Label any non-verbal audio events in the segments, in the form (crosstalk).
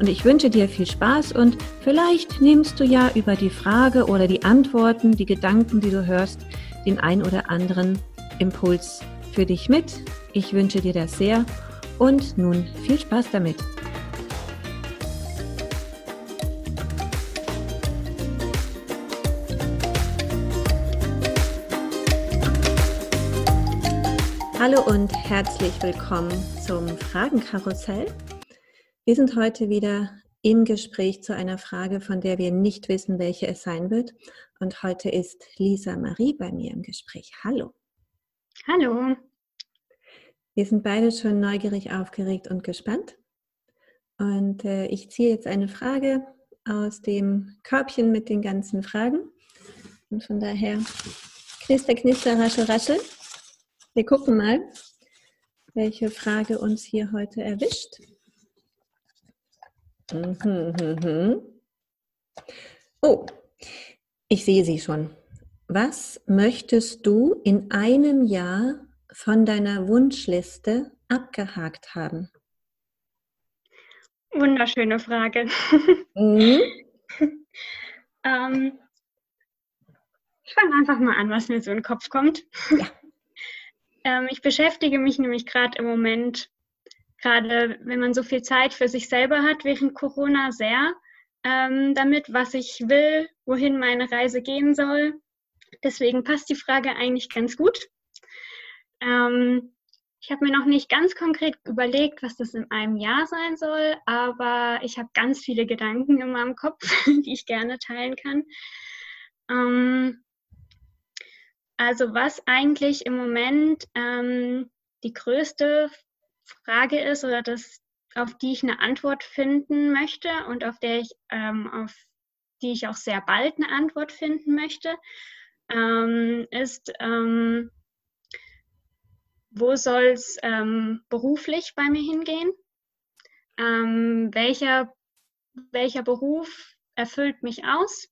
und ich wünsche dir viel Spaß und vielleicht nimmst du ja über die Frage oder die Antworten, die Gedanken, die du hörst, den ein oder anderen Impuls für dich mit. Ich wünsche dir das sehr und nun viel Spaß damit. Hallo und herzlich willkommen zum Fragenkarussell. Wir sind heute wieder im Gespräch zu einer Frage, von der wir nicht wissen, welche es sein wird. Und heute ist Lisa Marie bei mir im Gespräch. Hallo. Hallo. Wir sind beide schon neugierig, aufgeregt und gespannt. Und äh, ich ziehe jetzt eine Frage aus dem Körbchen mit den ganzen Fragen. Und von daher, knister, knister, raschel, raschel. Wir gucken mal, welche Frage uns hier heute erwischt. Mhm, mhm, mhm. Oh, ich sehe sie schon. Was möchtest du in einem Jahr von deiner Wunschliste abgehakt haben? Wunderschöne Frage. Mhm. (laughs) ähm, ich fange einfach mal an, was mir so in den Kopf kommt. Ja. (laughs) ähm, ich beschäftige mich nämlich gerade im Moment gerade wenn man so viel Zeit für sich selber hat während Corona, sehr ähm, damit, was ich will, wohin meine Reise gehen soll. Deswegen passt die Frage eigentlich ganz gut. Ähm, ich habe mir noch nicht ganz konkret überlegt, was das in einem Jahr sein soll, aber ich habe ganz viele Gedanken in meinem Kopf, (laughs) die ich gerne teilen kann. Ähm, also was eigentlich im Moment ähm, die größte Frage ist oder das, auf die ich eine Antwort finden möchte und auf der ich, ähm, auf die ich auch sehr bald eine Antwort finden möchte, ähm, ist, ähm, wo soll es ähm, beruflich bei mir hingehen? Ähm, welcher, welcher Beruf erfüllt mich aus?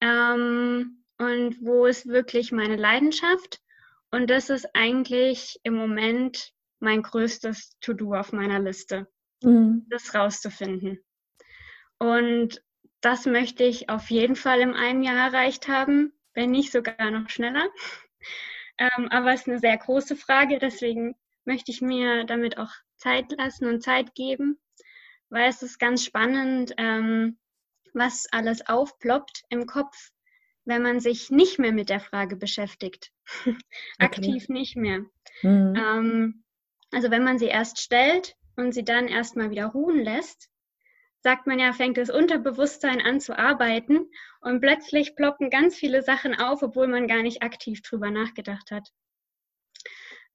Ähm, und wo ist wirklich meine Leidenschaft? Und das ist eigentlich im Moment mein größtes To-Do auf meiner Liste, mhm. das rauszufinden. Und das möchte ich auf jeden Fall in einem Jahr erreicht haben, wenn nicht sogar noch schneller. Ähm, aber es ist eine sehr große Frage, deswegen möchte ich mir damit auch Zeit lassen und Zeit geben, weil es ist ganz spannend, ähm, was alles aufploppt im Kopf, wenn man sich nicht mehr mit der Frage beschäftigt. (laughs) Aktiv okay. nicht mehr. Mhm. Ähm, also wenn man sie erst stellt und sie dann erstmal wieder ruhen lässt, sagt man ja, fängt das Unterbewusstsein an zu arbeiten und plötzlich ploppen ganz viele Sachen auf, obwohl man gar nicht aktiv drüber nachgedacht hat.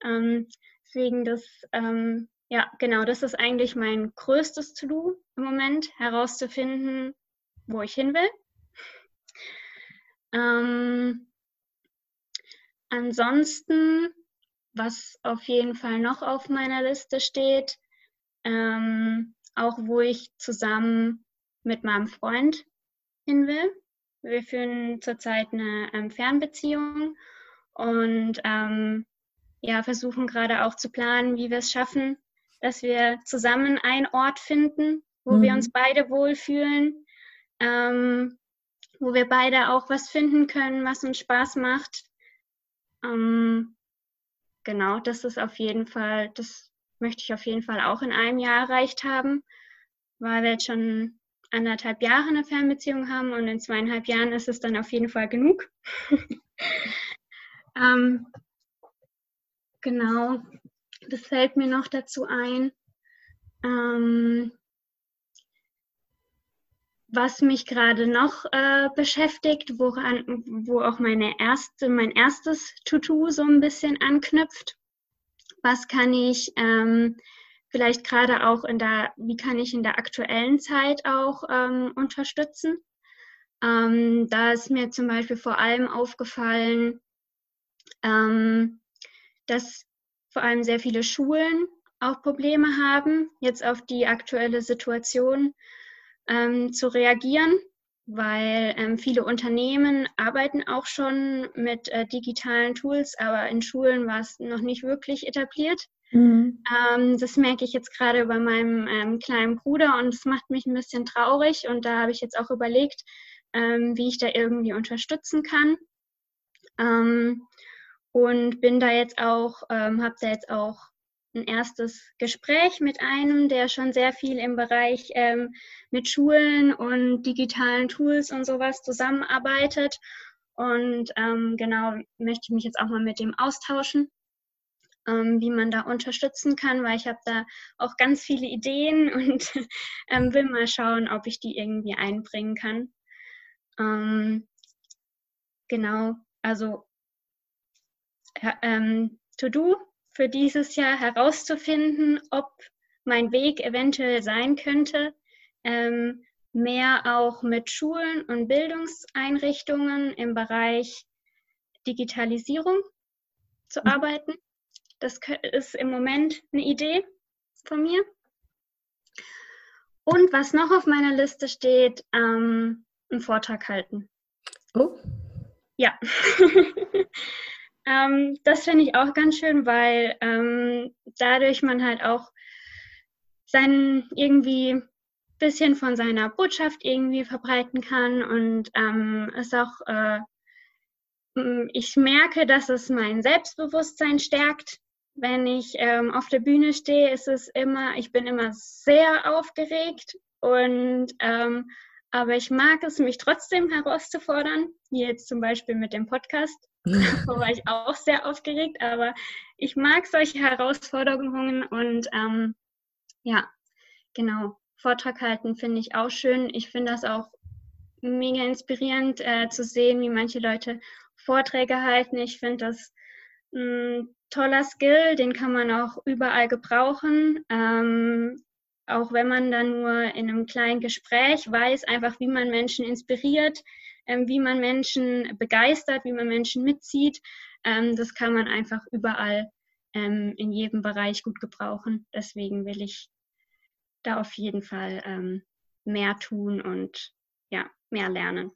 Ähm, deswegen das, ähm, ja, genau, das ist eigentlich mein größtes To-Do im Moment, herauszufinden, wo ich hin will. Ähm, ansonsten was auf jeden Fall noch auf meiner Liste steht, ähm, auch wo ich zusammen mit meinem Freund hin will. Wir führen zurzeit eine ähm, Fernbeziehung und ähm, ja, versuchen gerade auch zu planen, wie wir es schaffen, dass wir zusammen einen Ort finden, wo mhm. wir uns beide wohlfühlen, ähm, wo wir beide auch was finden können, was uns Spaß macht. Ähm, genau, das ist auf jeden Fall, das möchte ich auf jeden Fall auch in einem Jahr erreicht haben, weil wir jetzt schon anderthalb Jahre eine Fernbeziehung haben und in zweieinhalb Jahren ist es dann auf jeden Fall genug. (laughs) ähm, genau, das fällt mir noch dazu ein. Ähm, was mich gerade noch äh, beschäftigt, woran, wo auch meine erste, mein erstes Tutu so ein bisschen anknüpft. Was kann ich ähm, vielleicht gerade auch in der, wie kann ich in der aktuellen Zeit auch ähm, unterstützen? Ähm, da ist mir zum Beispiel vor allem aufgefallen, ähm, dass vor allem sehr viele Schulen auch Probleme haben, jetzt auf die aktuelle Situation ähm, zu reagieren, weil ähm, viele Unternehmen arbeiten auch schon mit äh, digitalen Tools, aber in Schulen war es noch nicht wirklich etabliert. Mhm. Ähm, das merke ich jetzt gerade bei meinem ähm, kleinen Bruder und es macht mich ein bisschen traurig und da habe ich jetzt auch überlegt, ähm, wie ich da irgendwie unterstützen kann. Ähm, und bin da jetzt auch, habe da jetzt auch ein erstes Gespräch mit einem, der schon sehr viel im Bereich ähm, mit Schulen und digitalen Tools und sowas zusammenarbeitet. Und ähm, genau möchte ich mich jetzt auch mal mit dem austauschen, ähm, wie man da unterstützen kann, weil ich habe da auch ganz viele Ideen (laughs) und ähm, will mal schauen, ob ich die irgendwie einbringen kann. Ähm, genau, also ähm, To-Do für dieses Jahr herauszufinden, ob mein Weg eventuell sein könnte, ähm, mehr auch mit Schulen und Bildungseinrichtungen im Bereich Digitalisierung zu mhm. arbeiten. Das ist im Moment eine Idee von mir. Und was noch auf meiner Liste steht, ähm, einen Vortrag halten. Oh. Ja. (laughs) Ähm, das finde ich auch ganz schön, weil ähm, dadurch man halt auch sein irgendwie bisschen von seiner Botschaft irgendwie verbreiten kann und ähm, es auch äh, ich merke, dass es mein Selbstbewusstsein stärkt. Wenn ich ähm, auf der Bühne stehe, ist es immer, ich bin immer sehr aufgeregt und ähm, aber ich mag es, mich trotzdem herauszufordern, wie jetzt zum Beispiel mit dem Podcast. (laughs) Da war ich auch sehr aufgeregt, aber ich mag solche Herausforderungen und ähm, ja, genau. Vortrag halten finde ich auch schön. Ich finde das auch mega inspirierend äh, zu sehen, wie manche Leute Vorträge halten. Ich finde das ein toller Skill, den kann man auch überall gebrauchen. Ähm, auch wenn man dann nur in einem kleinen Gespräch weiß, einfach wie man Menschen inspiriert, wie man Menschen begeistert, wie man Menschen mitzieht. Ähm, das kann man einfach überall ähm, in jedem Bereich gut gebrauchen. Deswegen will ich da auf jeden Fall ähm, mehr tun und ja, mehr lernen.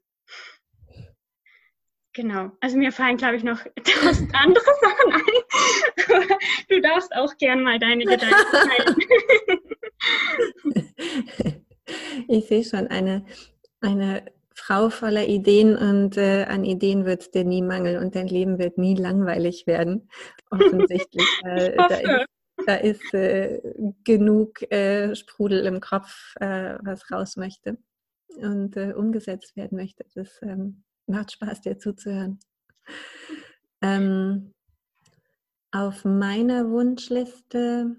Genau. Also mir fallen, glaube ich, noch (laughs) tausend andere Sachen ein. du darfst auch gern mal deine Gedanken teilen. (laughs) (laughs) ich sehe schon eine, eine Frau voller Ideen und äh, an Ideen wird es dir nie mangeln und dein Leben wird nie langweilig werden. (laughs) Offensichtlich. Äh, da ist, da ist äh, genug äh, Sprudel im Kopf, äh, was raus möchte und äh, umgesetzt werden möchte. Das ähm, macht Spaß, dir zuzuhören. Ähm, auf meiner Wunschliste,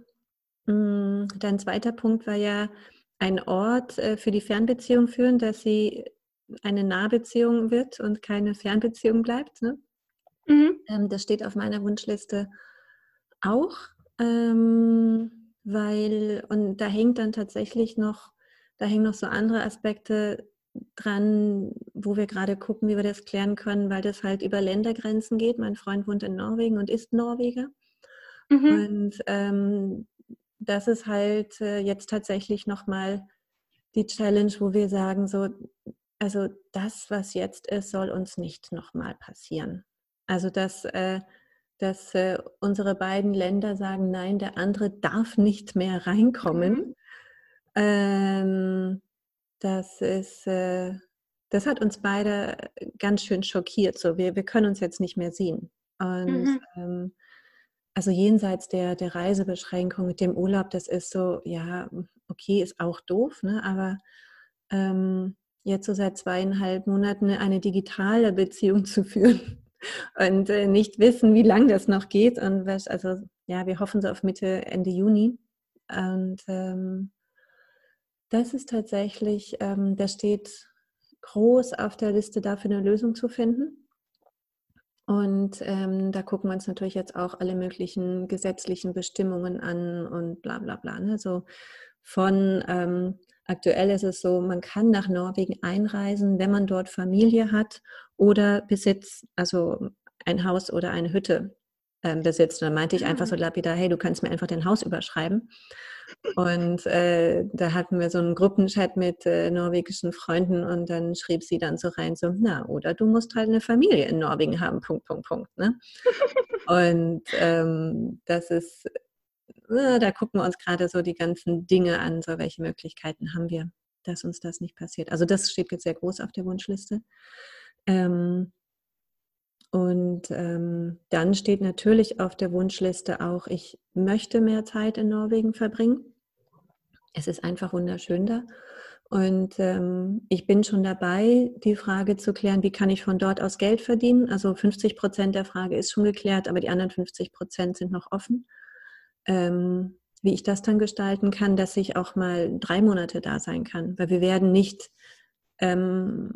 mh, hm, dein zweiter Punkt war ja, ein Ort für die Fernbeziehung führen, dass sie eine Nahbeziehung wird und keine Fernbeziehung bleibt. Ne? Mhm. Ähm, das steht auf meiner Wunschliste auch, ähm, weil, und da hängt dann tatsächlich noch, da hängen noch so andere Aspekte dran, wo wir gerade gucken, wie wir das klären können, weil das halt über Ländergrenzen geht. Mein Freund wohnt in Norwegen und ist Norweger. Mhm. Und ähm, das ist halt äh, jetzt tatsächlich nochmal die Challenge, wo wir sagen, so, also das, was jetzt ist, soll uns nicht nochmal passieren. Also dass, äh, dass äh, unsere beiden Länder sagen, nein, der andere darf nicht mehr reinkommen. Mhm. Ähm, das ist, äh, das hat uns beide ganz schön schockiert. So, wir, wir können uns jetzt nicht mehr sehen. Und mhm. ähm, also jenseits der, der Reisebeschränkung mit dem Urlaub, das ist so, ja, okay, ist auch doof, ne? aber ähm, jetzt so seit zweieinhalb Monaten eine digitale Beziehung zu führen (laughs) und äh, nicht wissen, wie lange das noch geht. Und was, also ja, wir hoffen so auf Mitte, Ende Juni. Und ähm, das ist tatsächlich, ähm, da steht groß auf der Liste dafür eine Lösung zu finden. Und ähm, da gucken wir uns natürlich jetzt auch alle möglichen gesetzlichen Bestimmungen an und bla bla bla. Ne? So von ähm, Aktuell ist es so, man kann nach Norwegen einreisen, wenn man dort Familie hat oder Besitz, also ein Haus oder eine Hütte ähm, besitzt. Und dann meinte ich einfach so ah. lapidar, hey, du kannst mir einfach dein Haus überschreiben. Und äh, da hatten wir so einen Gruppenchat mit äh, norwegischen Freunden und dann schrieb sie dann so rein, so, na, oder du musst halt eine Familie in Norwegen haben, Punkt, Punkt, Punkt. Ne? (laughs) und ähm, das ist da gucken wir uns gerade so die ganzen Dinge an, so welche Möglichkeiten haben wir, dass uns das nicht passiert. Also das steht jetzt sehr groß auf der Wunschliste. Ähm, und ähm, dann steht natürlich auf der Wunschliste auch, ich möchte mehr Zeit in Norwegen verbringen. Es ist einfach wunderschön da. Und ähm, ich bin schon dabei, die Frage zu klären, wie kann ich von dort aus Geld verdienen. Also 50 Prozent der Frage ist schon geklärt, aber die anderen 50 Prozent sind noch offen ähm, wie ich das dann gestalten kann, dass ich auch mal drei Monate da sein kann. Weil wir werden nicht, ähm,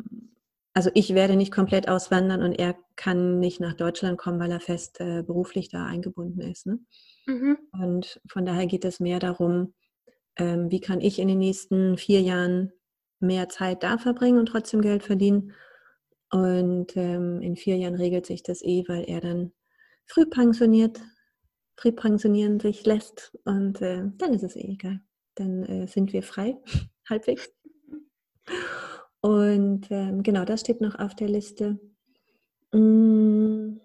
also ich werde nicht komplett auswandern und er kann nicht nach Deutschland kommen, weil er fest äh, beruflich da eingebunden ist. Ne? Mhm. Und von daher geht es mehr darum, ähm, wie kann ich in den nächsten vier Jahren mehr Zeit da verbringen und trotzdem Geld verdienen. Und ähm, in vier Jahren regelt sich das eh, weil er dann früh pensioniert präpensionieren sich lässt. Und äh, dann ist es eh egal. Dann äh, sind wir frei, (laughs) halbwegs. Und ähm, genau, das steht noch auf der Liste. Mm,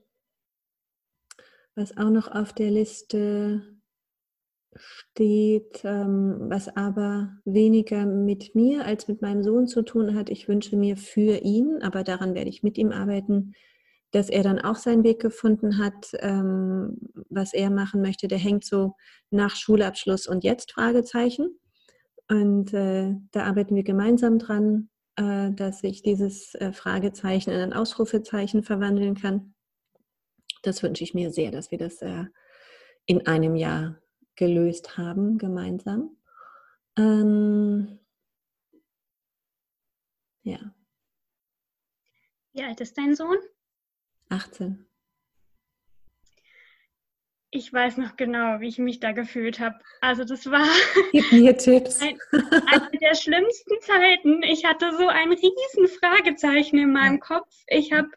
was auch noch auf der Liste steht, ähm, was aber weniger mit mir als mit meinem Sohn zu tun hat. Ich wünsche mir für ihn, aber daran werde ich mit ihm arbeiten, dass er dann auch seinen Weg gefunden hat, ähm, was er machen möchte. Der hängt so nach Schulabschluss und jetzt Fragezeichen. Und äh, da arbeiten wir gemeinsam dran, äh, dass ich dieses äh, Fragezeichen in ein Ausrufezeichen verwandeln kann. Das wünsche ich mir sehr, dass wir das äh, in einem Jahr gelöst haben, gemeinsam. Ähm, ja. Wie alt ist dein Sohn? 18. Ich weiß noch genau, wie ich mich da gefühlt habe. Also das war (laughs) Gib mir Tipps. Ein, eine der schlimmsten Zeiten. Ich hatte so ein riesen Fragezeichen in meinem Kopf. Ich habe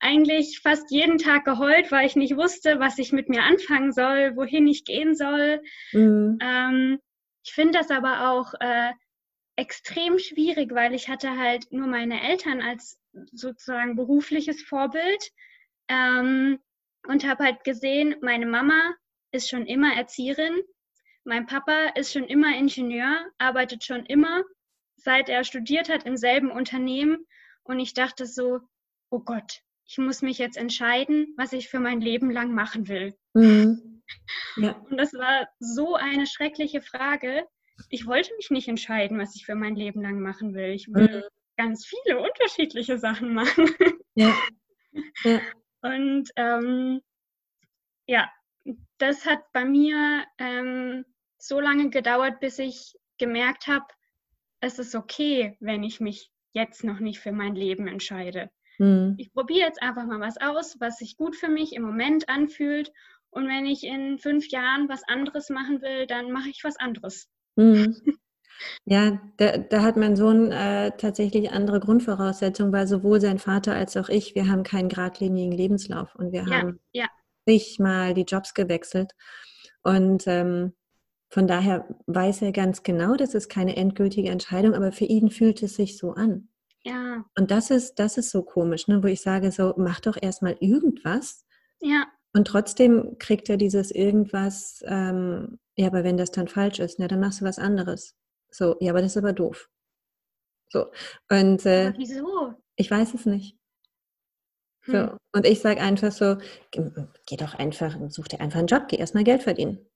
eigentlich fast jeden Tag geheult, weil ich nicht wusste, was ich mit mir anfangen soll, wohin ich gehen soll. Mhm. Ähm, ich finde das aber auch äh, extrem schwierig, weil ich hatte halt nur meine Eltern als sozusagen berufliches Vorbild ähm, und habe halt gesehen, meine Mama ist schon immer Erzieherin, mein Papa ist schon immer Ingenieur, arbeitet schon immer, seit er studiert hat, im selben Unternehmen. Und ich dachte so, oh Gott, ich muss mich jetzt entscheiden, was ich für mein Leben lang machen will. Mhm. (laughs) Ja. Und das war so eine schreckliche Frage. Ich wollte mich nicht entscheiden, was ich für mein Leben lang machen will. Ich will mhm. ganz viele unterschiedliche Sachen machen. Ja. (laughs) ja. Und ähm, ja, das hat bei mir ähm, so lange gedauert, bis ich gemerkt habe, es ist okay, wenn ich mich jetzt noch nicht für mein Leben entscheide. Mhm. Ich probiere jetzt einfach mal was aus, was sich gut für mich im Moment anfühlt. Und wenn ich in fünf Jahren was anderes machen will, dann mache ich was anderes. Mhm. (laughs) Ja, da, da, hat mein Sohn äh, tatsächlich andere Grundvoraussetzungen, weil sowohl sein Vater als auch ich, wir haben keinen geradlinigen Lebenslauf und wir ja, haben ja. mal die Jobs gewechselt. Und ähm, von daher weiß er ganz genau, das ist keine endgültige Entscheidung, aber für ihn fühlt es sich so an. Ja. Und das ist, das ist so komisch, ne, wo ich sage, so, mach doch erstmal irgendwas. Ja. Und trotzdem kriegt er dieses irgendwas, ähm, ja, aber wenn das dann falsch ist, ne, dann machst du was anderes. So, ja, aber das ist aber doof. So. Und äh, wieso? Ich weiß es nicht. Hm. So. Und ich sage einfach so, geh doch einfach, such dir einfach einen Job, geh erstmal Geld verdienen.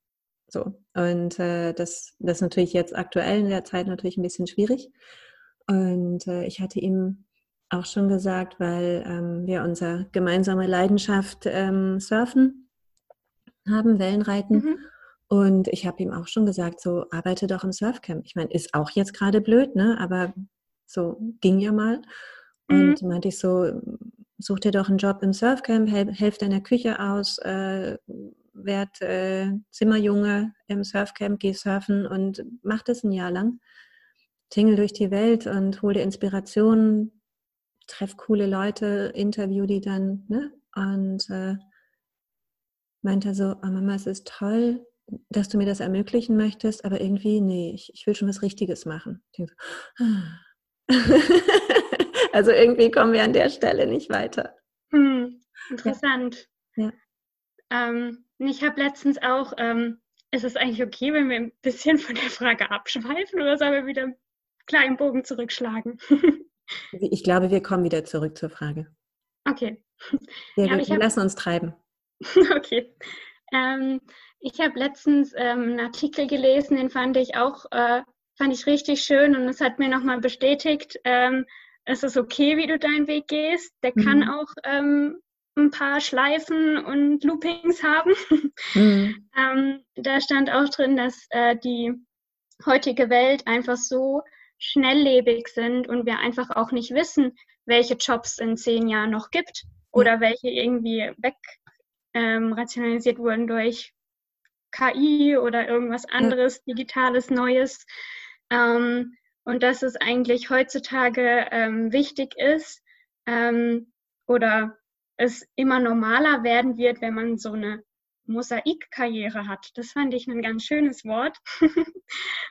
So. Und äh, das, das ist natürlich jetzt aktuell in der Zeit natürlich ein bisschen schwierig. Und äh, ich hatte ihm auch schon gesagt, weil ähm, wir unsere gemeinsame Leidenschaft ähm, Surfen haben, Wellenreiten. Mhm. Und ich habe ihm auch schon gesagt, so arbeite doch im Surfcamp. Ich meine, ist auch jetzt gerade blöd, ne? Aber so ging ja mal. Und mhm. meinte ich so, such dir doch einen Job im Surfcamp, helf, helf deiner Küche aus, äh, werd äh, Zimmerjunge im Surfcamp, geh surfen und mach das ein Jahr lang. tingel durch die Welt und hol dir Inspirationen, treff coole Leute, interview die dann, ne? Und äh, meinte so, oh Mama, es ist toll, dass du mir das ermöglichen möchtest, aber irgendwie, nee, ich, ich will schon was Richtiges machen. So, ah. (laughs) also irgendwie kommen wir an der Stelle nicht weiter. Hm, interessant. Ja. ja. Ähm, ich habe letztens auch, ähm, ist es eigentlich okay, wenn wir ein bisschen von der Frage abschweifen oder sollen wir wieder einen kleinen Bogen zurückschlagen? (laughs) ich glaube, wir kommen wieder zurück zur Frage. Okay. Ja, ja wir, wir lassen uns treiben. (laughs) okay. Ähm, ich habe letztens ähm, einen Artikel gelesen, den fand ich auch äh, fand ich richtig schön und es hat mir nochmal bestätigt, ähm, es ist okay, wie du deinen Weg gehst. Der mhm. kann auch ähm, ein paar Schleifen und Loopings haben. Mhm. (laughs) ähm, da stand auch drin, dass äh, die heutige Welt einfach so schnelllebig sind und wir einfach auch nicht wissen, welche Jobs in zehn Jahren noch gibt oder welche irgendwie weg ähm, rationalisiert wurden durch KI oder irgendwas anderes, ja. digitales, Neues. Ähm, und dass es eigentlich heutzutage ähm, wichtig ist ähm, oder es immer normaler werden wird, wenn man so eine Mosaikkarriere hat. Das fand ich ein ganz schönes Wort. (laughs)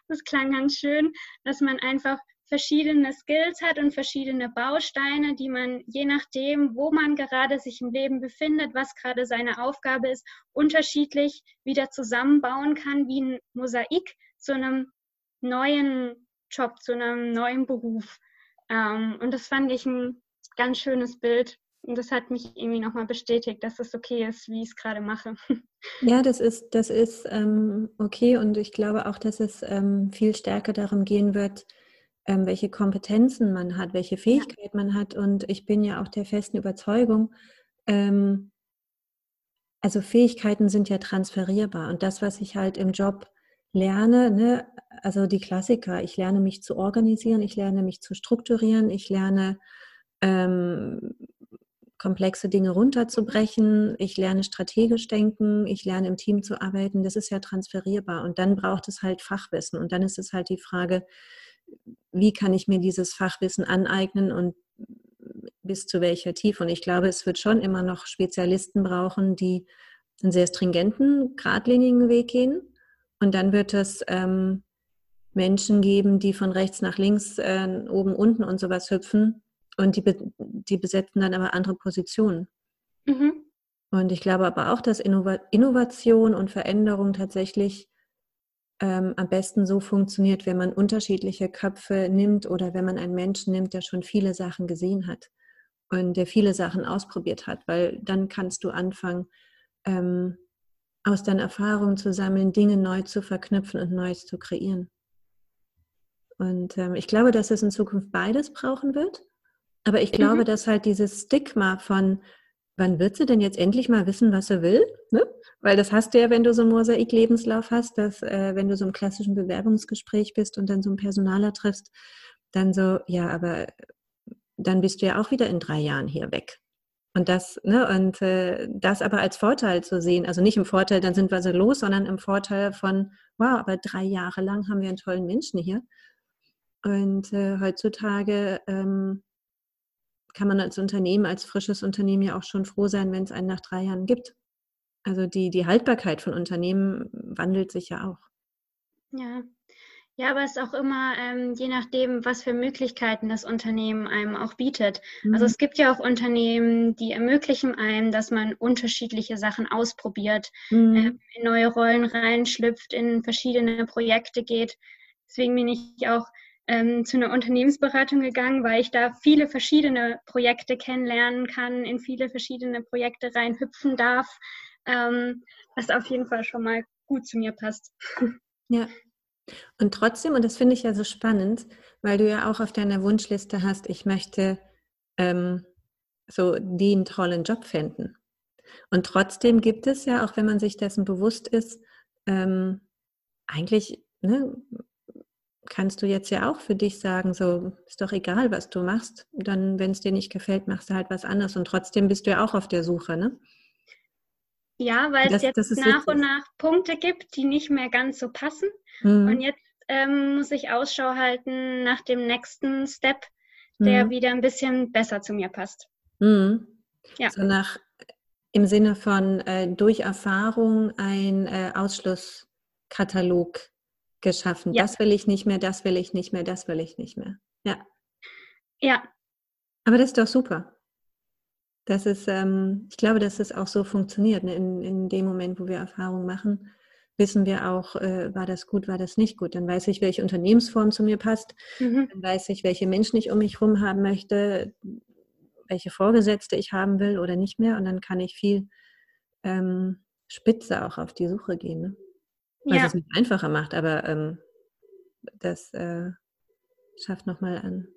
das klang ganz schön, dass man einfach verschiedene Skills hat und verschiedene Bausteine, die man je nachdem, wo man gerade sich im Leben befindet, was gerade seine Aufgabe ist, unterschiedlich wieder zusammenbauen kann, wie ein Mosaik zu einem neuen Job, zu einem neuen Beruf. Ähm, und das fand ich ein ganz schönes Bild. Und das hat mich irgendwie nochmal bestätigt, dass es okay ist, wie ich es gerade mache. (laughs) Ja, das ist, das ist ähm, okay und ich glaube auch, dass es ähm, viel stärker darum gehen wird, ähm, welche Kompetenzen man hat, welche Fähigkeit man hat. Und ich bin ja auch der festen Überzeugung, ähm, also Fähigkeiten sind ja transferierbar. Und das, was ich halt im Job lerne, ne, also die Klassiker, ich lerne mich zu organisieren, ich lerne mich zu strukturieren, ich lerne ähm, komplexe Dinge runterzubrechen, ich lerne strategisch denken, ich lerne im Team zu arbeiten, das ist ja transferierbar. Und dann braucht es halt Fachwissen. Und dann ist es halt die Frage, wie kann ich mir dieses Fachwissen aneignen und bis zu welcher Tiefe. Und ich glaube, es wird schon immer noch Spezialisten brauchen, die einen sehr stringenten, geradlinigen Weg gehen. Und dann wird es ähm, Menschen geben, die von rechts nach links, äh, oben, unten und sowas hüpfen. Und die, die besetzen dann aber andere Positionen. Mhm. Und ich glaube aber auch, dass Innovation und Veränderung tatsächlich ähm, am besten so funktioniert, wenn man unterschiedliche Köpfe nimmt oder wenn man einen Menschen nimmt, der schon viele Sachen gesehen hat und der viele Sachen ausprobiert hat, weil dann kannst du anfangen, ähm, aus deinen Erfahrungen zu sammeln, Dinge neu zu verknüpfen und Neues zu kreieren. Und ähm, ich glaube, dass es in Zukunft beides brauchen wird. Aber ich glaube, mhm. dass halt dieses Stigma von, wann wird sie denn jetzt endlich mal wissen, was sie will? Ne? Weil das hast du ja, wenn du so einen Mosaik-Lebenslauf hast, dass äh, wenn du so im klassischen Bewerbungsgespräch bist und dann so einen Personaler triffst, dann so, ja, aber dann bist du ja auch wieder in drei Jahren hier weg. Und das, ne, und äh, das aber als Vorteil zu sehen, also nicht im Vorteil, dann sind wir so los, sondern im Vorteil von, wow, aber drei Jahre lang haben wir einen tollen Menschen hier. Und äh, heutzutage ähm, kann man als Unternehmen, als frisches Unternehmen ja auch schon froh sein, wenn es einen nach drei Jahren gibt. Also die, die Haltbarkeit von Unternehmen wandelt sich ja auch. Ja. Ja, aber es ist auch immer ähm, je nachdem, was für Möglichkeiten das Unternehmen einem auch bietet. Also mhm. Also es gibt ja auch Unternehmen, die ermöglichen einem, dass man unterschiedliche Sachen ausprobiert, mhm. äh, in neue Rollen reinschlüpft, in verschiedene Projekte geht. Deswegen bin ich auch ähm, zu einer Unternehmensberatung gegangen, weil ich da viele verschiedene Projekte kennenlernen kann, in viele verschiedene Projekte reinhüpfen darf ähm, was auf jeden Fall schon mal gut zu mir passt. Ja. Und trotzdem, und das finde ich ja so spannend, weil du ja auch auf deiner Wunschliste hast, ich möchte ähm, so den tollen Job finden. Und trotzdem gibt es ja, auch wenn man sich dessen bewusst ist, ähm, eigentlich ne, kannst du jetzt ja auch für dich sagen, so ist doch egal, was du machst. Dann, wenn es dir nicht gefällt, machst du halt was anderes. Und trotzdem bist du ja auch auf der Suche, ne? Ja, weil das, es jetzt nach und nach Punkte gibt, die nicht mehr ganz so passen. Mhm. Und jetzt ähm, muss ich Ausschau halten nach dem nächsten Step, der mhm. wieder ein bisschen besser zu mir passt. Mhm. Ja. So nach im Sinne von äh, durch Erfahrung ein äh, Ausschlusskatalog geschaffen. Ja. Das will ich nicht mehr, das will ich nicht mehr, das will ich nicht mehr. Ja. Ja. Aber das ist doch super. Das ist, ähm, ich glaube, dass es auch so funktioniert. Ne? In, in dem Moment, wo wir Erfahrung machen, wissen wir auch, äh, war das gut, war das nicht gut. Dann weiß ich, welche Unternehmensform zu mir passt. Mhm. Dann weiß ich, welche Menschen ich um mich herum haben möchte welche Vorgesetzte ich haben will oder nicht mehr. Und dann kann ich viel ähm, spitzer auch auf die Suche gehen. Ne? Was ja. es nicht einfacher macht, aber ähm, das äh, schafft nochmal an.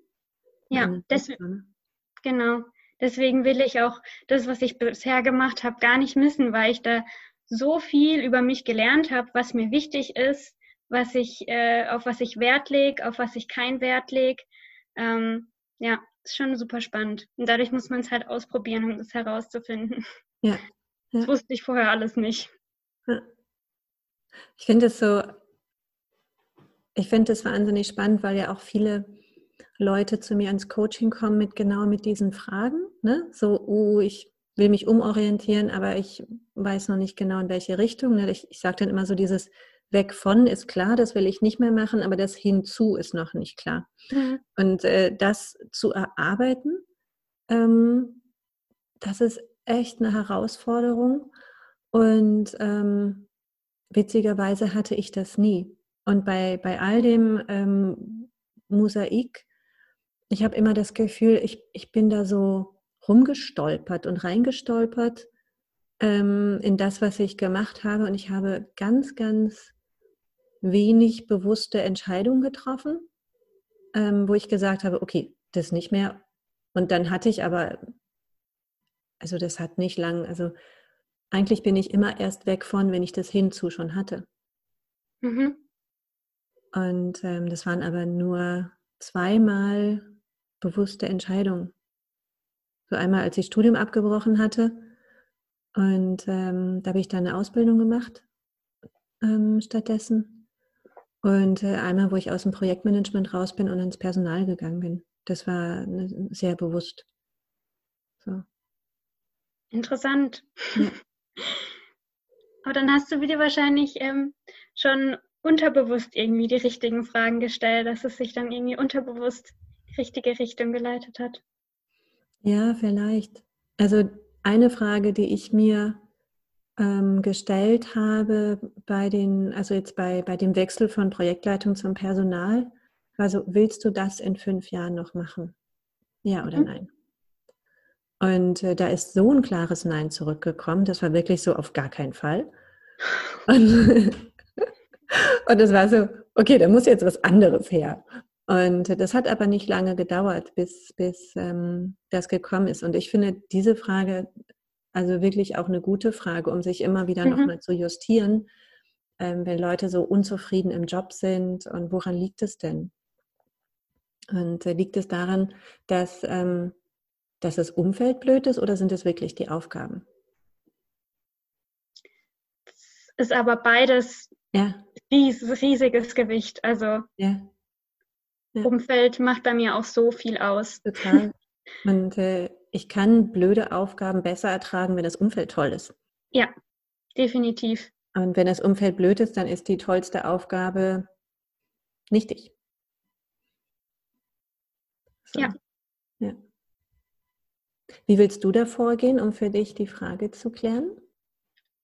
Ja, deswegen, genau. Deswegen will ich auch das, was ich bisher gemacht habe, gar nicht missen, weil ich da so viel über mich gelernt habe, was mir wichtig ist, was ich, äh, auf was ich Wert lege, auf was ich keinen Wert lege. Ähm, ja, ist schon super spannend. Und dadurch muss man es halt ausprobieren, um das herauszufinden. Ja. ja. Das wusste ich vorher alles nicht. Ja. Ich finde es so, ich finde es wahnsinnig spannend, weil ja auch viele Leute zu mir ins Coaching kommen mit genau mit diesen Fragen. Ne? So, oh, ich will mich umorientieren, aber ich weiß noch nicht genau in welche Richtung. Ne? Ich, ich sage dann immer so dieses, weg von ist klar, das will ich nicht mehr machen, aber das hinzu ist noch nicht klar. Mhm. Und äh, das zu erarbeiten, ähm, das ist echt eine Herausforderung. Und ähm, witzigerweise hatte ich das nie. Und bei, bei all dem ähm, Mosaik, ich habe immer das Gefühl, ich, ich bin da so rumgestolpert und reingestolpert ähm, in das, was ich gemacht habe. Und ich habe ganz, ganz wenig bewusste Entscheidungen getroffen, ähm, wo ich gesagt habe, okay, das nicht mehr. Und dann hatte ich aber, also das hat nicht lang, also eigentlich bin ich immer erst weg von, wenn ich das hinzu schon hatte. Mhm. Und ähm, das waren aber nur zweimal bewusste Entscheidungen. So einmal, als ich Studium abgebrochen hatte und ähm, da habe ich dann eine Ausbildung gemacht ähm, stattdessen. Und äh, einmal, wo ich aus dem Projektmanagement raus bin und ins Personal gegangen bin. Das war ne, sehr bewusst. So. Interessant. Ja. (laughs) Aber dann hast du wieder wahrscheinlich ähm, schon unterbewusst irgendwie die richtigen Fragen gestellt, dass es sich dann irgendwie unterbewusst die richtige Richtung geleitet hat. Ja, vielleicht. Also eine Frage, die ich mir ähm, gestellt habe bei den, also jetzt bei, bei dem Wechsel von Projektleitung zum Personal. Also willst du das in fünf Jahren noch machen? Ja oder mhm. nein? Und äh, da ist so ein klares Nein zurückgekommen. Das war wirklich so auf gar keinen Fall. (laughs) Und, (laughs) und das war so, okay, da muss jetzt was anderes her. Und das hat aber nicht lange gedauert, bis, bis ähm, das gekommen ist. Und ich finde diese Frage also wirklich auch eine gute Frage, um sich immer wieder mhm. nochmal zu justieren, ähm, wenn Leute so unzufrieden im Job sind und woran liegt es denn? Und äh, liegt es daran, dass, ähm, dass das Umfeld blöd ist oder sind es wirklich die Aufgaben? Es ist aber beides ja. riesiges Gewicht. Also ja. Ja. Umfeld macht bei mir auch so viel aus. Total. (laughs) Und äh, ich kann blöde Aufgaben besser ertragen, wenn das Umfeld toll ist. Ja, definitiv. Und wenn das Umfeld blöd ist, dann ist die tollste Aufgabe nichtig. So. Ja. Wie willst du da vorgehen, um für dich die Frage zu klären?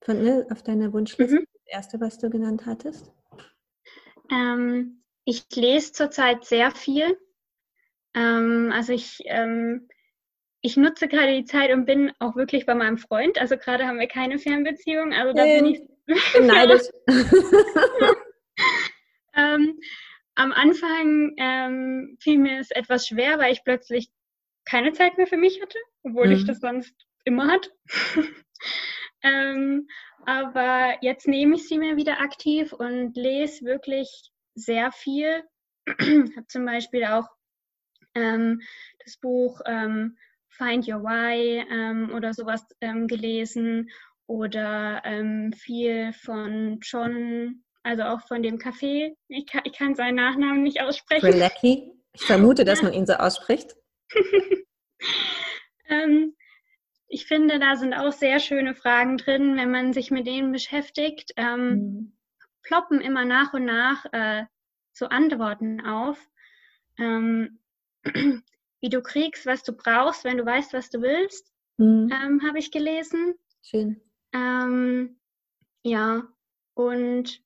Von, ne, auf deiner Wunschliste, mhm. das erste, was du genannt hattest? Ähm, ich lese zurzeit sehr viel. Ähm, also ich ähm, ich nutze gerade die Zeit und bin auch wirklich bei meinem Freund. Also gerade haben wir keine Fernbeziehung. Also da bin ich (laughs) neidisch. (laughs) ähm, am Anfang ähm, fiel mir es etwas schwer, weil ich plötzlich keine Zeit mehr für mich hatte, obwohl mhm. ich das sonst immer hatte. (laughs) ähm, aber jetzt nehme ich sie mir wieder aktiv und lese wirklich sehr viel. (clears throat) habe zum Beispiel auch ähm, das Buch ähm, Find Your Why ähm, oder sowas ähm, gelesen oder ähm, viel von John also auch von dem Café. Ich kann, ich kann seinen Nachnamen nicht aussprechen. Relecki. Ich vermute, dass man ihn so ausspricht. (laughs) ähm, ich finde, da sind auch sehr schöne Fragen drin, wenn man sich mit denen beschäftigt. Ähm, mhm. Ploppen immer nach und nach äh, so Antworten auf, ähm, (clears throat) wie du kriegst, was du brauchst, wenn du weißt, was du willst, mhm. ähm, habe ich gelesen. Schön. Ähm, ja, und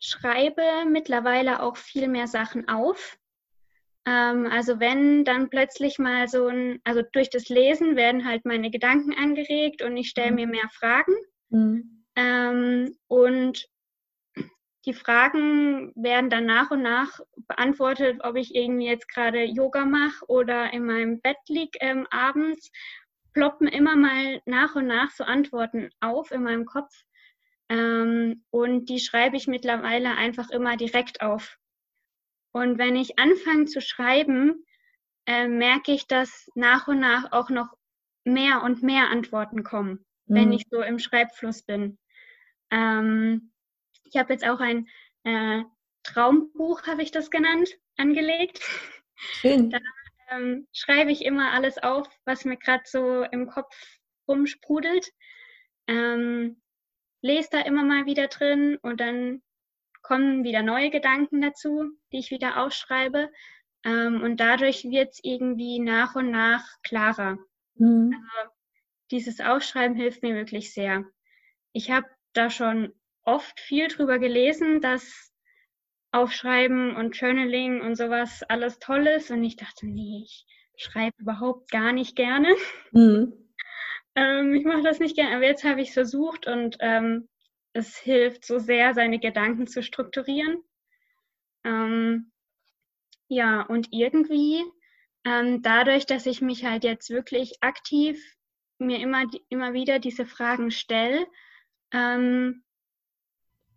schreibe mittlerweile auch viel mehr Sachen auf. Ähm, also wenn dann plötzlich mal so ein, also durch das Lesen werden halt meine Gedanken angeregt und ich stelle mhm. mir mehr Fragen. Mhm. Ähm, und die Fragen werden dann nach und nach beantwortet, ob ich irgendwie jetzt gerade Yoga mache oder in meinem Bett liege ähm, abends, ploppen immer mal nach und nach so Antworten auf in meinem Kopf. Ähm, und die schreibe ich mittlerweile einfach immer direkt auf. Und wenn ich anfange zu schreiben, äh, merke ich, dass nach und nach auch noch mehr und mehr Antworten kommen, mhm. wenn ich so im Schreibfluss bin. Ähm, ich habe jetzt auch ein äh, Traumbuch, habe ich das genannt, angelegt. Schön. Da ähm, schreibe ich immer alles auf, was mir gerade so im Kopf rumsprudelt. Ähm, lese da immer mal wieder drin und dann kommen wieder neue Gedanken dazu, die ich wieder aufschreibe. Ähm, und dadurch wird es irgendwie nach und nach klarer. Mhm. Also, dieses Aufschreiben hilft mir wirklich sehr. Ich habe da schon oft viel drüber gelesen, dass Aufschreiben und Journaling und sowas alles toll ist. Und ich dachte, nee, ich schreibe überhaupt gar nicht gerne. Mhm. (laughs) ähm, ich mache das nicht gerne, aber jetzt habe ich es versucht und ähm, es hilft so sehr, seine Gedanken zu strukturieren. Ähm, ja, und irgendwie ähm, dadurch, dass ich mich halt jetzt wirklich aktiv mir immer, immer wieder diese Fragen stelle, ähm,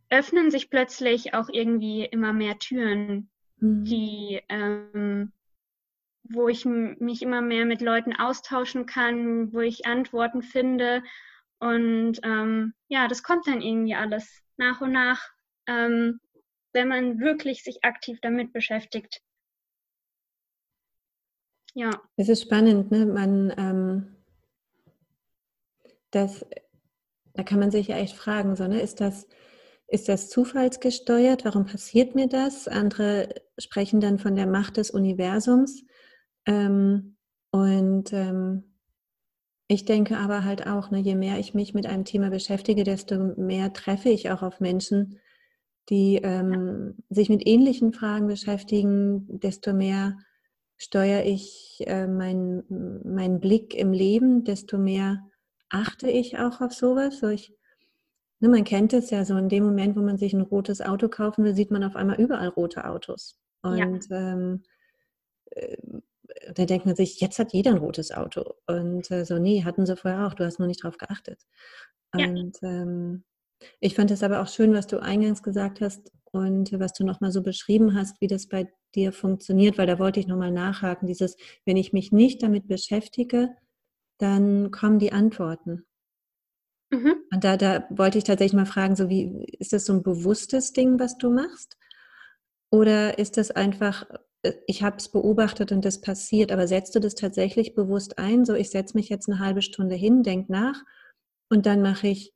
öffnen sich plötzlich auch irgendwie immer mehr Türen, mhm. die, ähm, wo ich mich immer mehr mit Leuten austauschen kann, wo ich Antworten finde und ähm, ja, das kommt dann irgendwie alles nach und nach, ähm, wenn man wirklich sich aktiv damit beschäftigt. Ja. Es ist spannend, ne? Man, ähm, das, da kann man sich ja echt fragen, so, ne? ist, das, ist das zufallsgesteuert? Warum passiert mir das? Andere sprechen dann von der Macht des Universums. Ähm, und ähm, ich denke aber halt auch, ne, je mehr ich mich mit einem Thema beschäftige, desto mehr treffe ich auch auf Menschen, die ähm, sich mit ähnlichen Fragen beschäftigen, desto mehr steuere ich äh, meinen mein Blick im Leben, desto mehr achte ich auch auf sowas. So ich, ne, man kennt es ja so, in dem Moment, wo man sich ein rotes Auto kaufen will, sieht man auf einmal überall rote Autos. Und ja. ähm, äh, da denkt man sich, jetzt hat jeder ein rotes Auto. Und äh, so, nee, hatten sie vorher auch, du hast nur nicht drauf geachtet. Ja. Und ähm, ich fand es aber auch schön, was du eingangs gesagt hast und was du nochmal so beschrieben hast, wie das bei dir funktioniert, weil da wollte ich nochmal nachhaken, dieses, wenn ich mich nicht damit beschäftige, dann kommen die Antworten. Mhm. Und da, da wollte ich tatsächlich mal fragen, so wie, ist das so ein bewusstes Ding, was du machst? Oder ist das einfach ich habe es beobachtet und das passiert, aber setzt du das tatsächlich bewusst ein? So, ich setze mich jetzt eine halbe Stunde hin, denke nach und dann mache ich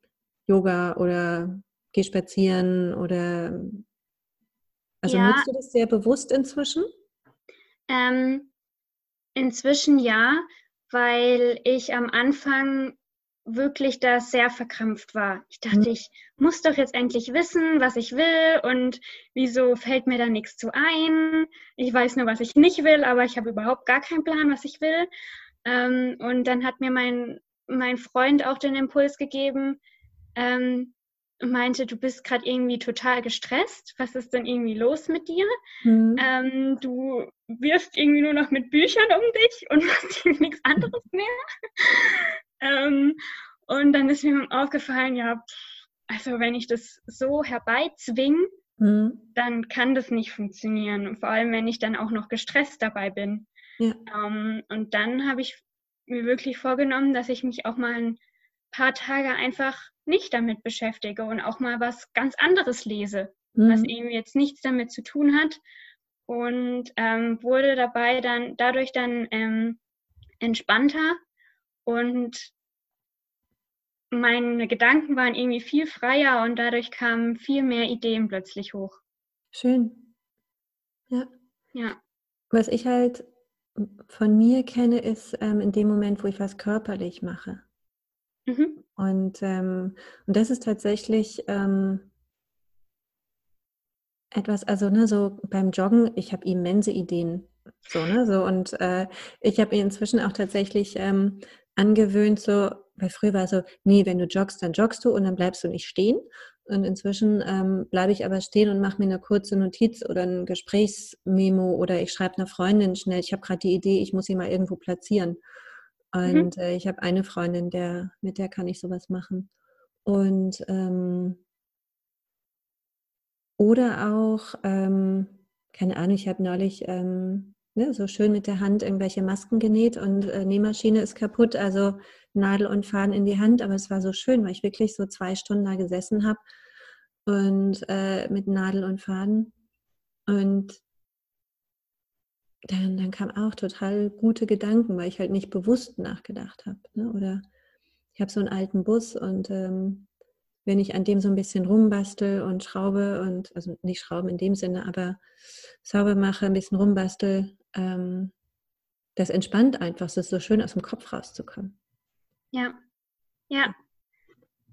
Yoga oder gehe spazieren oder also ja. nutzt du das sehr bewusst inzwischen? Ähm, inzwischen ja, weil ich am Anfang wirklich da sehr verkrampft war. Ich dachte, mhm. ich muss doch jetzt endlich wissen, was ich will und wieso fällt mir da nichts zu ein. Ich weiß nur, was ich nicht will, aber ich habe überhaupt gar keinen Plan, was ich will. Ähm, und dann hat mir mein, mein Freund auch den Impuls gegeben, ähm, meinte, du bist gerade irgendwie total gestresst. Was ist denn irgendwie los mit dir? Mhm. Ähm, du wirfst irgendwie nur noch mit Büchern um dich und (laughs) machst nichts anderes mehr. Ähm, und dann ist mir aufgefallen, ja, also wenn ich das so herbeizwinge, mhm. dann kann das nicht funktionieren. Und vor allem, wenn ich dann auch noch gestresst dabei bin. Ja. Ähm, und dann habe ich mir wirklich vorgenommen, dass ich mich auch mal ein paar Tage einfach nicht damit beschäftige und auch mal was ganz anderes lese, mhm. was eben jetzt nichts damit zu tun hat. Und ähm, wurde dabei dann dadurch dann ähm, entspannter und meine Gedanken waren irgendwie viel freier und dadurch kamen viel mehr Ideen plötzlich hoch. Schön. Ja. Ja. Was ich halt von mir kenne, ist ähm, in dem Moment, wo ich was körperlich mache. Mhm. Und, ähm, und das ist tatsächlich ähm, etwas, also ne, so beim Joggen, ich habe immense Ideen. So, ne, so und äh, ich habe inzwischen auch tatsächlich ähm, angewöhnt, so, weil früher war so, nee, wenn du joggst, dann joggst du und dann bleibst du nicht stehen. Und inzwischen ähm, bleibe ich aber stehen und mache mir eine kurze Notiz oder ein Gesprächsmemo oder ich schreibe einer Freundin schnell, ich habe gerade die Idee, ich muss sie mal irgendwo platzieren. Mhm. Und mhm. äh, ich habe eine Freundin, der, mit der kann ich sowas machen. Und ähm, oder auch, ähm, keine Ahnung, ich habe neulich ähm, ne, so schön mit der Hand irgendwelche Masken genäht und äh, Nähmaschine ist kaputt, also Nadel und Faden in die Hand, aber es war so schön, weil ich wirklich so zwei Stunden da gesessen habe und äh, mit Nadel und Faden und dann, dann kam auch total gute Gedanken, weil ich halt nicht bewusst nachgedacht habe. Ne? Oder ich habe so einen alten Bus und ähm, wenn ich an dem so ein bisschen rumbastel und schraube und, also nicht schrauben in dem Sinne, aber sauber mache, ein bisschen rumbastel, ähm, das entspannt einfach. Es ist so schön, aus dem Kopf rauszukommen. Ja, ja.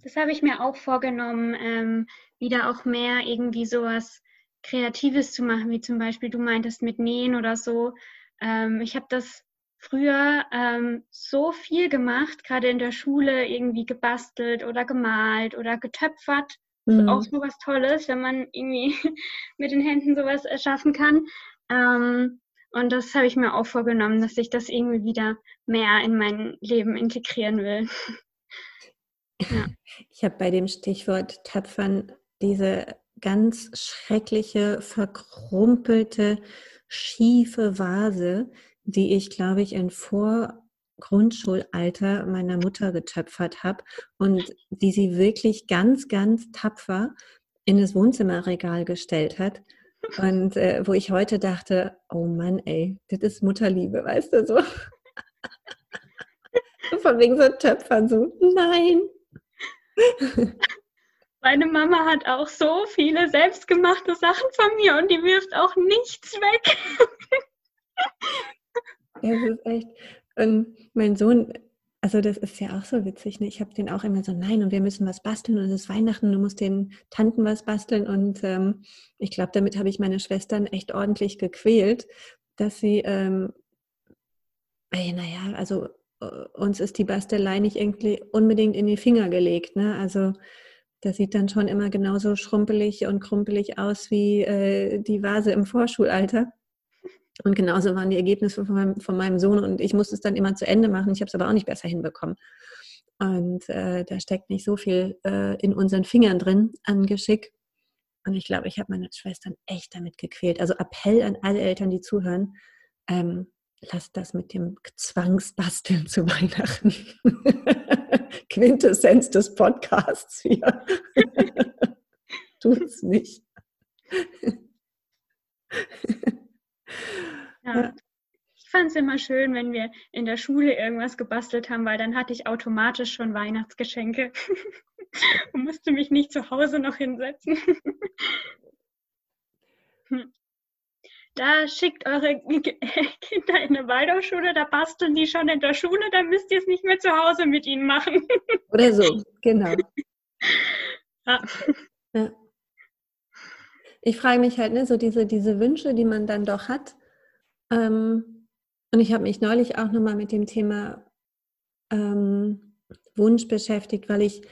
Das habe ich mir auch vorgenommen, ähm, wieder auch mehr irgendwie sowas Kreatives zu machen, wie zum Beispiel du meintest mit Nähen oder so. Ähm, ich habe das früher ähm, so viel gemacht, gerade in der Schule irgendwie gebastelt oder gemalt oder getöpfert. Mhm. Auch so was Tolles, wenn man irgendwie (laughs) mit den Händen sowas erschaffen kann. Ähm, und das habe ich mir auch vorgenommen, dass ich das irgendwie wieder mehr in mein Leben integrieren will. ja. Ich habe bei dem Stichwort Töpfern diese ganz schreckliche, verkrumpelte, schiefe Vase, die ich, glaube ich, in Vorgrundschulalter meiner Mutter getöpfert habe und die sie wirklich ganz, ganz tapfer in das Wohnzimmerregal gestellt hat. Und äh, wo ich heute dachte, oh Mann, ey, das ist Mutterliebe, weißt du so. (laughs) Von wegen so Töpfern, so, nein. Meine Mama hat auch so viele selbstgemachte Sachen von mir und die wirft auch nichts weg. ja, das ist echt. Und mein Sohn, also das ist ja auch so witzig. Ne? Ich habe den auch immer so, nein, und wir müssen was basteln und es ist Weihnachten, du musst den Tanten was basteln. Und ähm, ich glaube, damit habe ich meine Schwestern echt ordentlich gequält, dass sie, ähm, naja, also äh, uns ist die Bastelei nicht irgendwie unbedingt in die Finger gelegt. Ne? Also das sieht dann schon immer genauso schrumpelig und krumpelig aus wie äh, die Vase im Vorschulalter. Und genauso waren die Ergebnisse von meinem, von meinem, Sohn und ich musste es dann immer zu Ende machen. Ich habe es aber auch nicht besser hinbekommen. Und äh, da steckt nicht so viel äh, in unseren Fingern drin an Geschick. Und ich glaube, ich habe meine Schwestern echt damit gequält. Also Appell an alle Eltern, die zuhören. Ähm, lasst das mit dem Zwangsbasteln zu Weihnachten. (laughs) Quintessenz des Podcasts hier. (laughs) Tut's nicht. (laughs) ja. Ich fand es immer schön, wenn wir in der Schule irgendwas gebastelt haben, weil dann hatte ich automatisch schon Weihnachtsgeschenke (laughs) und musste mich nicht zu Hause noch hinsetzen. (laughs) Hm da schickt eure (laughs) Kinder in eine Waldorfschule, da basteln die schon in der Schule, dann müsst ihr es nicht mehr zu Hause mit ihnen machen. Oder so, genau. Ja. ja. Ich frage mich halt, ne, so diese, diese Wünsche, die man dann doch hat. Ähm, und ich habe mich neulich auch nochmal mit dem Thema ähm, Wunsch beschäftigt, weil ich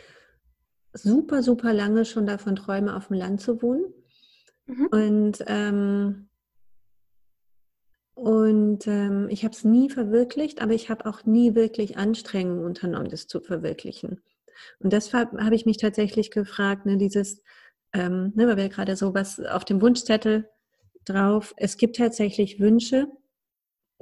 super, super lange schon davon träume, auf dem Land zu wohnen. Mhm. Und ähm, und ähm, ich habe es nie verwirklicht, aber ich habe auch nie wirklich Anstrengungen unternommen, das zu verwirklichen. Und deshalb habe ich mich tatsächlich gefragt, ne, dieses, ähm, ne, weil wir gerade so was auf dem Wunschzettel drauf, es gibt tatsächlich Wünsche,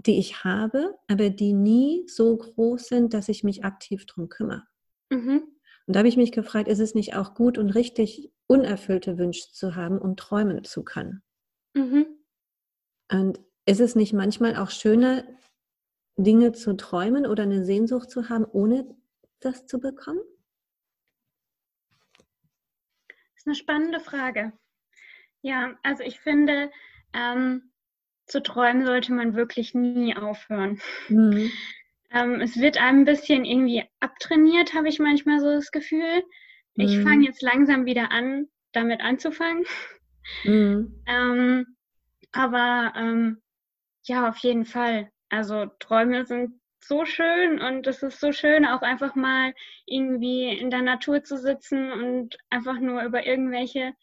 die ich habe, aber die nie so groß sind, dass ich mich aktiv drum kümmere. Mhm. Und da habe ich mich gefragt, ist es nicht auch gut und richtig, unerfüllte Wünsche zu haben, um träumen zu können? Mhm. Und ist es nicht manchmal auch schöner, Dinge zu träumen oder eine Sehnsucht zu haben, ohne das zu bekommen? Das ist eine spannende Frage. Ja, also ich finde, ähm, zu träumen sollte man wirklich nie aufhören. Mhm. Ähm, es wird einem ein bisschen irgendwie abtrainiert, habe ich manchmal so das Gefühl. Mhm. Ich fange jetzt langsam wieder an, damit anzufangen. Mhm. ähm, aber ähm, ja, auf jeden Fall. Also Träume sind so schön und es ist so schön, auch einfach mal irgendwie in der Natur zu sitzen und einfach nur über irgendwelche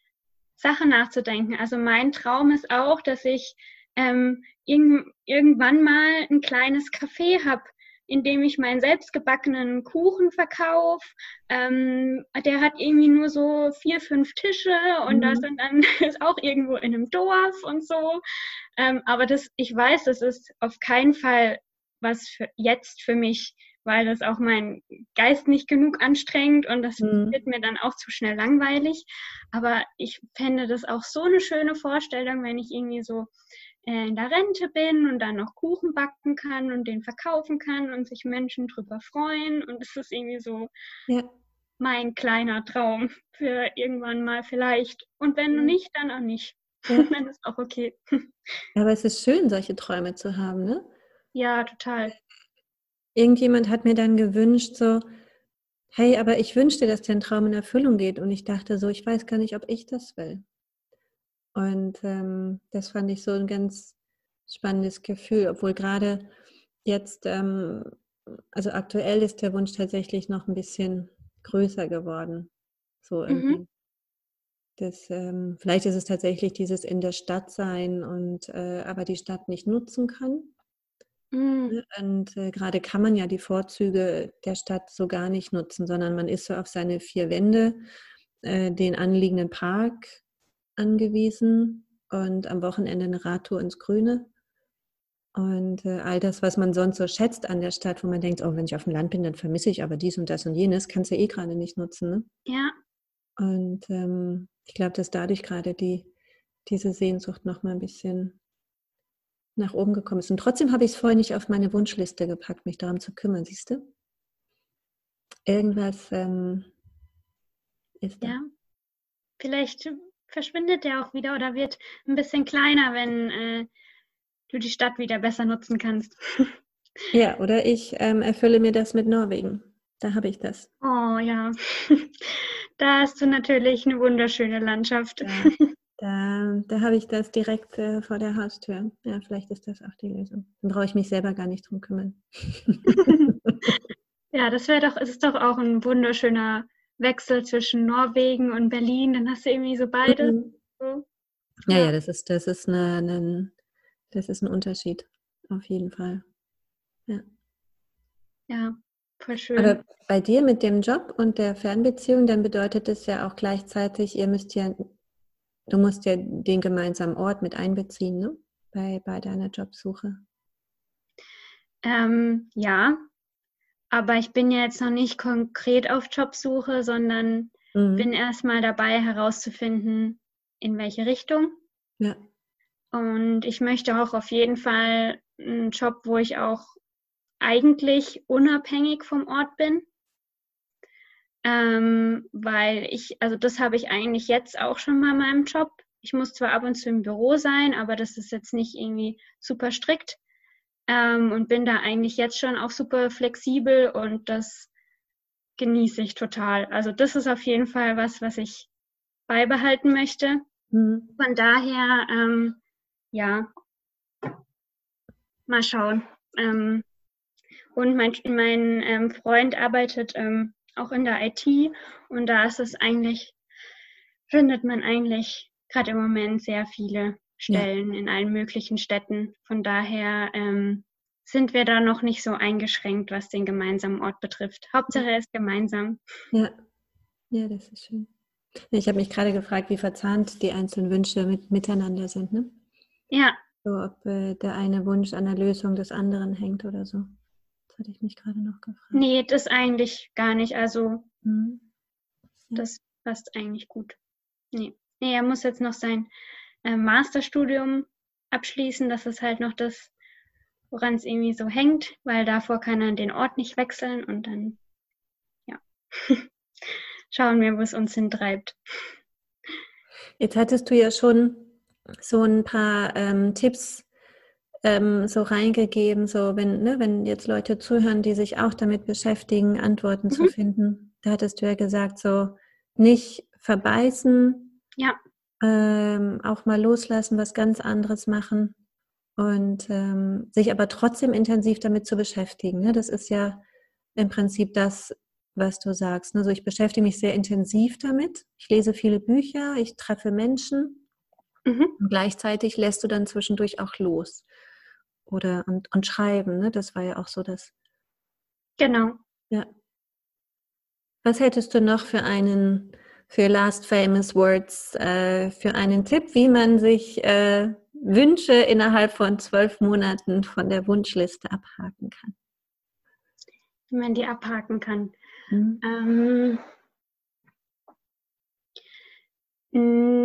Sachen nachzudenken. Also mein Traum ist auch, dass ich ähm, irg irgendwann mal ein kleines Café habe, in dem ich meinen selbstgebackenen Kuchen verkaufe. Ähm, der hat irgendwie nur so vier, fünf Tische und mhm. da sind dann (laughs) ist auch irgendwo in einem Dorf und so. Ähm, aber das, ich weiß, das ist auf keinen Fall was für jetzt für mich, weil das auch mein Geist nicht genug anstrengt und das mhm. wird mir dann auch zu schnell langweilig. Aber ich fände das auch so eine schöne Vorstellung, wenn ich irgendwie so äh, in der Rente bin und dann noch Kuchen backen kann und den verkaufen kann und sich Menschen drüber freuen. Und es ist irgendwie so ja. mein kleiner Traum für irgendwann mal vielleicht. Und wenn ja. nicht, dann auch nicht. Ja. (laughs) dann ist auch okay. Aber es ist schön, solche Träume zu haben, ne? Ja, total. Irgendjemand hat mir dann gewünscht, so, hey, aber ich wünschte, dass dein Traum in Erfüllung geht. Und ich dachte so, ich weiß gar nicht, ob ich das will. Und ähm, das fand ich so ein ganz spannendes Gefühl, obwohl gerade jetzt, ähm, also aktuell ist der Wunsch tatsächlich noch ein bisschen größer geworden. So mhm. irgendwie. Mhm. Das, ähm, vielleicht ist es tatsächlich dieses in der Stadt sein und äh, aber die Stadt nicht nutzen kann. Mhm. Ne, und äh, gerade kann man ja die Vorzüge der Stadt so gar nicht nutzen, sondern man ist so auf seine vier Wände, äh, den anliegenden Park angewiesen und am Wochenende eine Radtour ins Grüne. Und äh, all das, was man sonst so schätzt an der Stadt, wo man denkt, oh, wenn ich auf dem Land bin, dann vermisse ich aber dies und das und jenes, kannst du eh gerade nicht nutzen. Ne? Ja. Und ähm, ich glaube, dass dadurch gerade die, diese Sehnsucht noch mal ein bisschen nach oben gekommen ist. Und trotzdem habe ich es vorher nicht auf meine Wunschliste gepackt, mich darum zu kümmern, siehst du? Irgendwas ähm, ist da. Ja, vielleicht verschwindet der auch wieder oder wird ein bisschen kleiner, wenn äh, du die Stadt wieder besser nutzen kannst. (laughs) ja, oder ich ähm, erfülle mir das mit Norwegen. Da habe ich das. Oh ja, (laughs) da hast du natürlich eine wunderschöne Landschaft. Ja, (laughs) da, da habe ich das direkt äh, vor der Haustür. Ja, vielleicht ist das auch die Lösung. Dann brauche ich mich selber gar nicht drum kümmern. (laughs) ja, das wäre doch, es ist doch auch ein wunderschöner Wechsel zwischen Norwegen und Berlin, dann hast du irgendwie so beide. Mhm. So. Ja, ja, das ist, das ist eine, eine, das ist ein Unterschied, auf jeden Fall. Ja. Ja, voll schön. Aber bei dir mit dem Job und der Fernbeziehung, dann bedeutet es ja auch gleichzeitig, ihr müsst ja, du musst ja den gemeinsamen Ort mit einbeziehen, ne? Bei, bei deiner Jobsuche. Ähm, ja, aber ich bin ja jetzt noch nicht konkret auf Jobsuche, sondern mhm. bin erstmal dabei herauszufinden, in welche Richtung. Ja. Und ich möchte auch auf jeden Fall einen Job, wo ich auch eigentlich unabhängig vom Ort bin. Ähm, weil ich, also das habe ich eigentlich jetzt auch schon mal in meinem Job. Ich muss zwar ab und zu im Büro sein, aber das ist jetzt nicht irgendwie super strikt ähm, und bin da eigentlich jetzt schon auch super flexibel und das genieße ich total. Also das ist auf jeden Fall was, was ich beibehalten möchte. Mhm. Von daher, ähm, ja, mal schauen. Ähm, und mein, mein ähm, Freund arbeitet ähm, auch in der IT und da ist es eigentlich, findet man eigentlich gerade im Moment sehr viele Stellen ja. in allen möglichen Städten. Von daher ähm, sind wir da noch nicht so eingeschränkt, was den gemeinsamen Ort betrifft. Hauptsache ist gemeinsam. Ja, ja, das ist schön. Ich habe mich gerade gefragt, wie verzahnt die einzelnen Wünsche mit, miteinander sind. Ne? Ja. So, ob äh, der eine Wunsch an der Lösung des anderen hängt oder so. Das hatte ich mich gerade noch gefragt. Nee, das eigentlich gar nicht. Also mhm. ja. das passt eigentlich gut. Nee. nee, er muss jetzt noch sein äh, Masterstudium abschließen. Das ist halt noch das, woran es irgendwie so hängt, weil davor kann er den Ort nicht wechseln und dann, ja, (laughs) schauen wir, wo es uns hintreibt. Jetzt hattest du ja schon so ein paar ähm, Tipps ähm, so reingegeben, so wenn, ne, wenn jetzt Leute zuhören, die sich auch damit beschäftigen, Antworten mhm. zu finden. Da hattest du ja gesagt, so nicht verbeißen, ja. ähm, auch mal loslassen, was ganz anderes machen und ähm, sich aber trotzdem intensiv damit zu beschäftigen. Ne? Das ist ja im Prinzip das, was du sagst. Also ich beschäftige mich sehr intensiv damit. Ich lese viele Bücher, ich treffe Menschen mhm. und gleichzeitig lässt du dann zwischendurch auch los. Oder und, und schreiben, ne? Das war ja auch so das. Genau. Ja. Was hättest du noch für einen, für Last Famous Words, äh, für einen Tipp, wie man sich äh, Wünsche innerhalb von zwölf Monaten von der Wunschliste abhaken kann? Wie man die abhaken kann. Mhm. Ähm,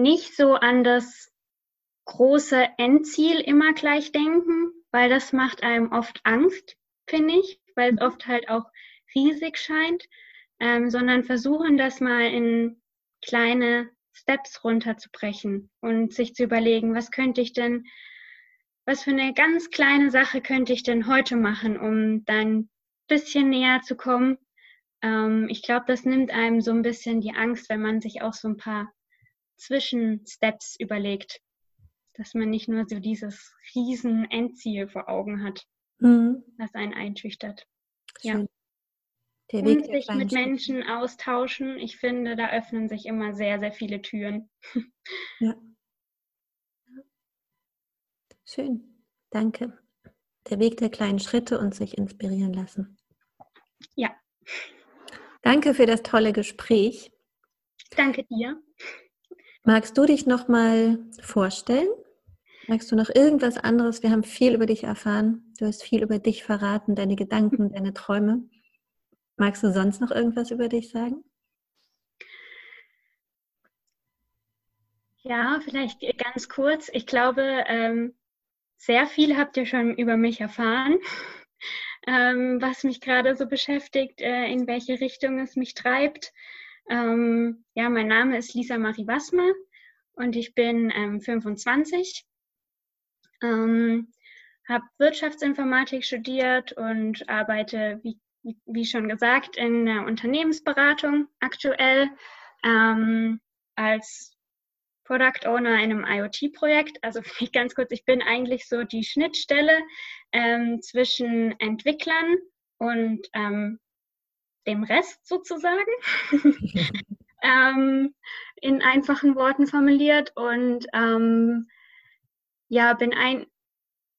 nicht so an das große Endziel immer gleich denken, weil das macht einem oft Angst, finde ich, weil es oft halt auch riesig scheint, ähm, sondern versuchen das mal in kleine Steps runterzubrechen und sich zu überlegen, was könnte ich denn, was für eine ganz kleine Sache könnte ich denn heute machen, um dann ein bisschen näher zu kommen. Ähm, ich glaube, das nimmt einem so ein bisschen die Angst, wenn man sich auch so ein paar Zwischensteps überlegt, dass man nicht nur so dieses riesen Endziel vor Augen hat, mhm. was einen einschüchtert. Schön. Ja. Der Weg Und sich mit Menschen austauschen. Ich finde, da öffnen sich immer sehr, sehr viele Türen. Ja. Schön. Danke. Der Weg der kleinen Schritte und sich inspirieren lassen. Ja. Danke für das tolle Gespräch. Danke dir. Magst du dich noch mal vorstellen? Magst du noch irgendwas anderes? Wir haben viel über dich erfahren. Du hast viel über dich verraten, deine Gedanken, (laughs) deine Träume. Magst du sonst noch irgendwas über dich sagen? Ja, vielleicht ganz kurz. Ich glaube, ähm, sehr viel habt ihr schon über mich erfahren (laughs) ähm, was mich gerade so beschäftigt, äh, in welche Richtung es mich treibt. Ähm, ja, mein Name ist Lisa Marie Wassmer und ich bin ähm, 25. Ähm, habe Wirtschaftsinformatik studiert und arbeite, wie, wie schon gesagt, in der Unternehmensberatung aktuell ähm, als Product Owner in einem IoT-Projekt. Also (laughs) ganz kurz, ich bin eigentlich so die Schnittstelle ähm, zwischen Entwicklern und ähm, dem Rest sozusagen. (laughs) (laughs) ähm, in einfachen Worten formuliert und ähm, ja, bin ein,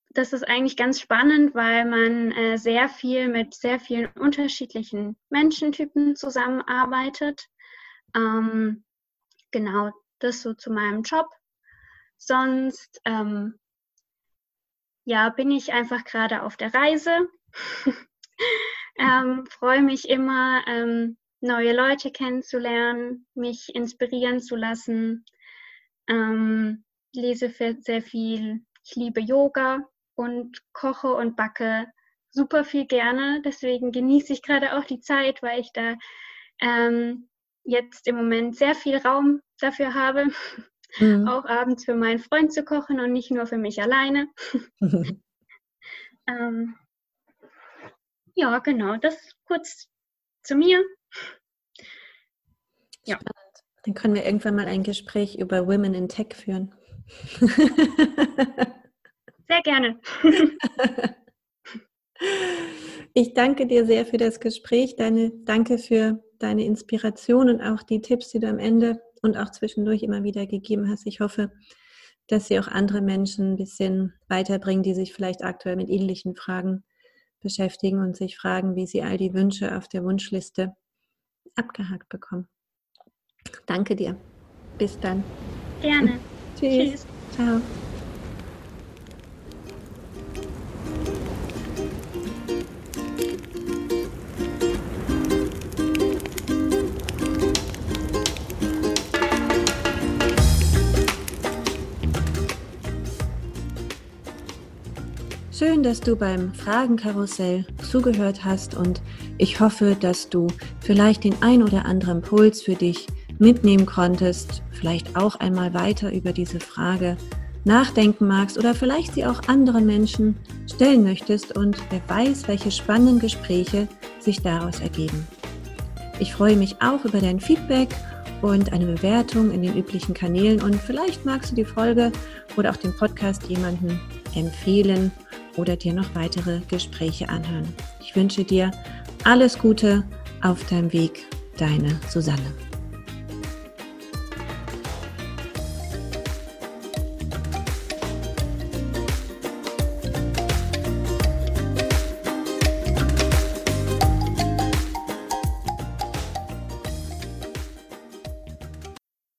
das ist eigentlich ganz spannend, weil man äh, sehr viel mit sehr vielen unterschiedlichen Menschentypen zusammenarbeitet. Ähm, genau, das so zu meinem Job. Sonst ähm, ja, bin ich einfach gerade auf der Reise. (laughs) ähm, Freue mich immer, ähm, neue Leute kennenzulernen, mich inspirieren zu lassen. Ähm, lese sehr viel. Ich liebe Yoga und koche und backe super viel gerne. Deswegen genieße ich gerade auch die Zeit, weil ich da ähm, jetzt im Moment sehr viel Raum dafür habe, mhm. auch abends für meinen Freund zu kochen und nicht nur für mich alleine. (laughs) ähm, ja, genau, das kurz zu mir. Ja. Dann können wir irgendwann mal ein Gespräch über Women in Tech führen. (laughs) Sehr gerne. (laughs) Ich danke dir sehr für das Gespräch. Deine, danke für deine Inspiration und auch die Tipps, die du am Ende und auch zwischendurch immer wieder gegeben hast. Ich hoffe, dass sie auch andere Menschen ein bisschen weiterbringen, die sich vielleicht aktuell mit ähnlichen Fragen beschäftigen und sich fragen, wie sie all die Wünsche auf der Wunschliste abgehakt bekommen. Danke dir. Bis dann. Gerne. (laughs) Tschüss. Ciao. Schön, dass du beim Fragenkarussell zugehört hast und ich hoffe, dass du vielleicht den ein oder anderen Puls für dich mitnehmen konntest, vielleicht auch einmal weiter über diese Frage nachdenken magst oder vielleicht sie auch anderen Menschen stellen möchtest und wer weiß, welche spannenden Gespräche sich daraus ergeben. Ich freue mich auch über dein Feedback und eine Bewertung in den üblichen Kanälen und vielleicht magst du die Folge oder auch den Podcast jemandem empfehlen oder dir noch weitere Gespräche anhören. Ich wünsche dir alles Gute auf deinem Weg, deine Susanne.